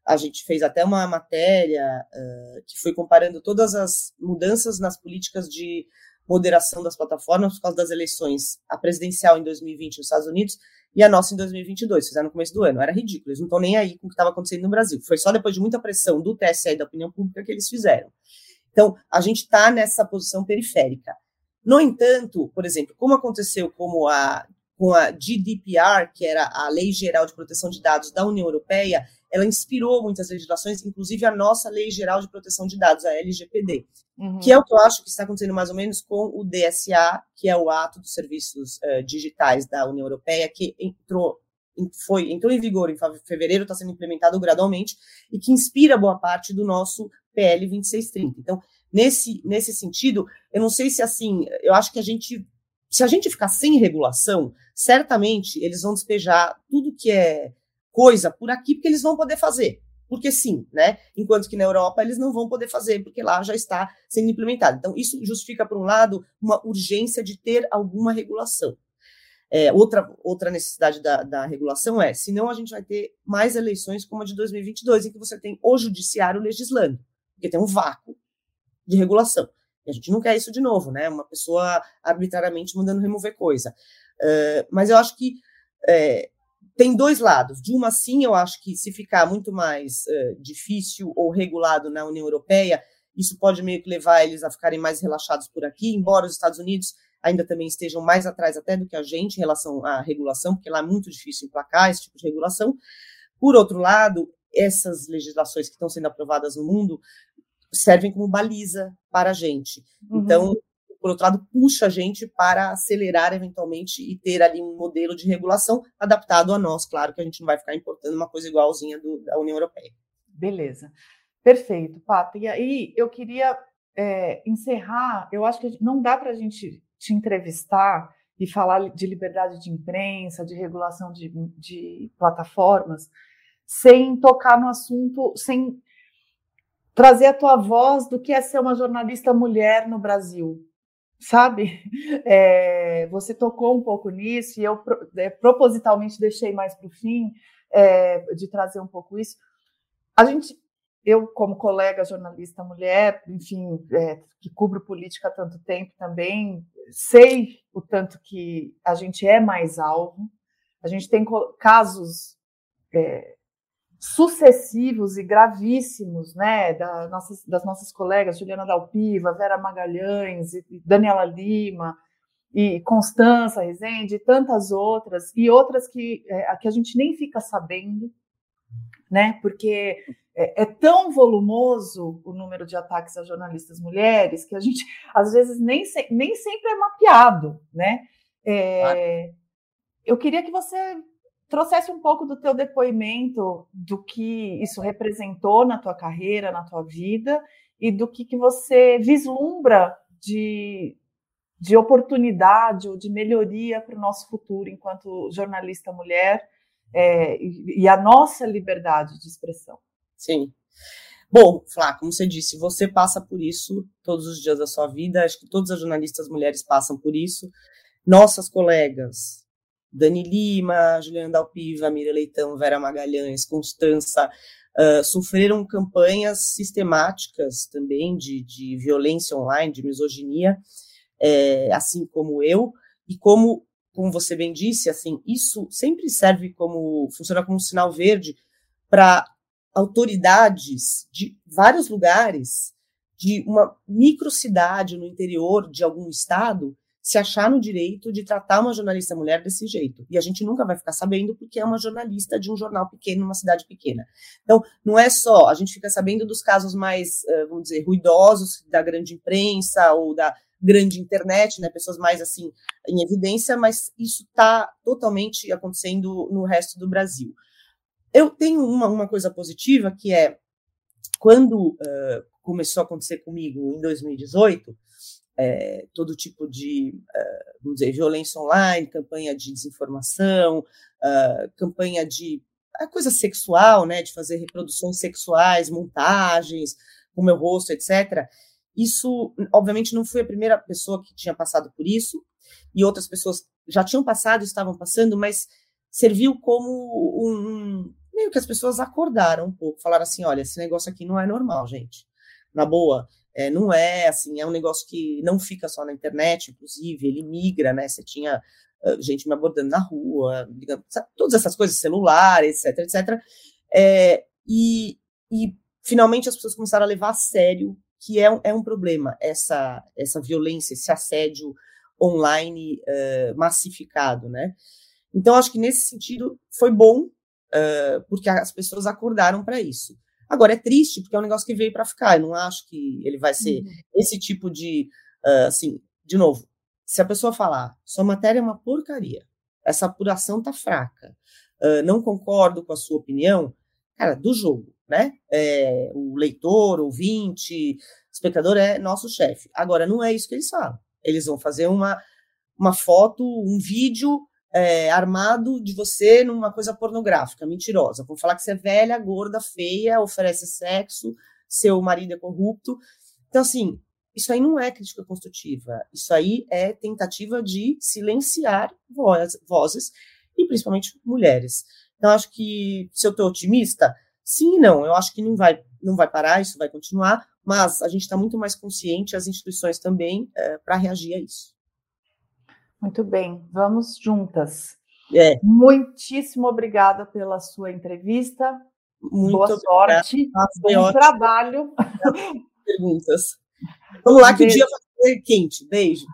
A gente fez até uma matéria uh, que foi comparando todas as mudanças nas políticas de moderação das plataformas por causa das eleições, a presidencial em 2020 nos Estados Unidos e a nossa em 2022, fizeram no começo do ano. Era ridículo, eles não estão nem aí com o que estava acontecendo no Brasil. Foi só depois de muita pressão do TSE e da opinião pública que eles fizeram. Então, a gente está nessa posição periférica. No entanto, por exemplo, como aconteceu como a com a GDPR, que era a Lei Geral de Proteção de Dados da União Europeia, ela inspirou muitas legislações, inclusive a nossa Lei Geral de Proteção de Dados, a LGPD, uhum. que é o que eu acho que está acontecendo mais ou menos com o DSA, que é o Ato dos Serviços uh, Digitais da União Europeia, que entrou foi entrou em vigor em fevereiro, está sendo implementado gradualmente e que inspira boa parte do nosso PL 2630. Então, nesse nesse sentido, eu não sei se assim, eu acho que a gente se a gente ficar sem regulação, certamente eles vão despejar tudo que é coisa por aqui, porque eles vão poder fazer. Porque sim, né? Enquanto que na Europa eles não vão poder fazer, porque lá já está sendo implementado. Então, isso justifica, por um lado, uma urgência de ter alguma regulação. É, outra, outra necessidade da, da, regulação é, senão a gente vai ter mais eleições como a de 2022, em que você tem o judiciário legislando, porque tem um vácuo de regulação. E a gente não quer isso de novo, né? Uma pessoa arbitrariamente mandando remover coisa. Uh, mas eu acho que é, tem dois lados. De uma, sim, eu acho que se ficar muito mais uh, difícil ou regulado na União Europeia, isso pode meio que levar eles a ficarem mais relaxados por aqui, embora os Estados Unidos ainda também estejam mais atrás até do que a gente em relação à regulação, porque lá é muito difícil emplacar esse tipo de regulação. Por outro lado, essas legislações que estão sendo aprovadas no mundo servem como baliza para a gente. Uhum. Então, por outro lado, puxa a gente para acelerar eventualmente e ter ali um modelo de regulação adaptado a nós. Claro que a gente não vai ficar importando uma coisa igualzinha do, da União Europeia. Beleza. Perfeito, Pato. E aí eu queria é, encerrar. Eu acho que não dá para a gente te entrevistar e falar de liberdade de imprensa, de regulação de, de plataformas, sem tocar no assunto, sem trazer a tua voz do que é ser uma jornalista mulher no Brasil, sabe? É, você tocou um pouco nisso e eu é, propositalmente deixei mais para o fim é, de trazer um pouco isso. A gente eu, como colega jornalista mulher, enfim, é, que cubro política há tanto tempo também, sei o tanto que a gente é mais alvo. A gente tem casos é, sucessivos e gravíssimos, né, da nossas, das nossas colegas Juliana Dalpiva, Vera Magalhães, Daniela Lima, e Constança Rezende, e tantas outras, e outras que, é, que a gente nem fica sabendo, né, porque é, é, tão volumoso o número de ataques a jornalistas mulheres que a gente, às vezes, nem, se, nem sempre é mapeado, né? É, eu queria que você trouxesse um pouco do teu depoimento do que isso representou na tua carreira, na tua vida, e do que, que você vislumbra de, de oportunidade ou de melhoria para o nosso futuro enquanto jornalista mulher é, e, e a nossa liberdade de expressão. Sim. Bom, Flá, como você disse, você passa por isso todos os dias da sua vida. Acho que todas as jornalistas mulheres passam por isso. Nossas colegas, Dani Lima, Juliana Dalpiva, Mira Leitão, Vera Magalhães, Constança, uh, sofreram campanhas sistemáticas também de, de violência online, de misoginia, é, assim como eu, e como, como você bem disse, assim, isso sempre serve como, funciona como um sinal verde para autoridades de vários lugares, de uma microcidade no interior de algum estado, se achar no direito de tratar uma jornalista mulher desse jeito. E a gente nunca vai ficar sabendo porque é uma jornalista de um jornal pequeno, numa cidade pequena. Então, não é só, a gente fica sabendo dos casos mais, vamos dizer, ruidosos da grande imprensa ou da grande internet, né, pessoas mais assim em evidência, mas isso está totalmente acontecendo no resto do Brasil. Eu tenho uma, uma coisa positiva que é quando uh, começou a acontecer comigo em 2018, é, todo tipo de, uh, vamos dizer, violência online, campanha de desinformação, uh, campanha de a coisa sexual, né, de fazer reproduções sexuais, montagens com meu rosto, etc. Isso, obviamente, não fui a primeira pessoa que tinha passado por isso, e outras pessoas já tinham passado, estavam passando, mas serviu como um, meio que as pessoas acordaram um pouco, falaram assim, olha, esse negócio aqui não é normal, gente. Na boa, é, não é assim, é um negócio que não fica só na internet, inclusive, ele migra, né? Você tinha uh, gente me abordando na rua, ligando, sabe, todas essas coisas, celular, etc, etc. É, e, e finalmente as pessoas começaram a levar a sério que é, é um problema essa, essa violência, esse assédio online uh, massificado, né? Então, acho que nesse sentido foi bom uh, porque as pessoas acordaram para isso. Agora, é triste, porque é um negócio que veio para ficar. Eu não acho que ele vai ser uhum. esse tipo de. Uh, assim, de novo, se a pessoa falar, sua matéria é uma porcaria, essa apuração tá fraca, uh, não concordo com a sua opinião, cara, do jogo, né? É, o leitor, ouvinte, espectador é nosso chefe. Agora, não é isso que eles falam. Eles vão fazer uma, uma foto, um vídeo é, armado de você numa coisa pornográfica, mentirosa. Vão falar que você é velha, gorda, feia, oferece sexo, seu marido é corrupto. Então, assim, isso aí não é crítica construtiva. Isso aí é tentativa de silenciar voz, vozes, e principalmente mulheres. Então, acho que, se eu estou otimista, sim e não. Eu acho que não vai, não vai parar, isso vai continuar, mas a gente está muito mais consciente, as instituições também, é, para reagir a isso. Muito bem, vamos juntas. É. Muitíssimo obrigada pela sua entrevista. Muito Boa sorte. Bom ótimo. trabalho. Perguntas. Vamos lá, que Beijo. o dia vai ser quente. Beijo.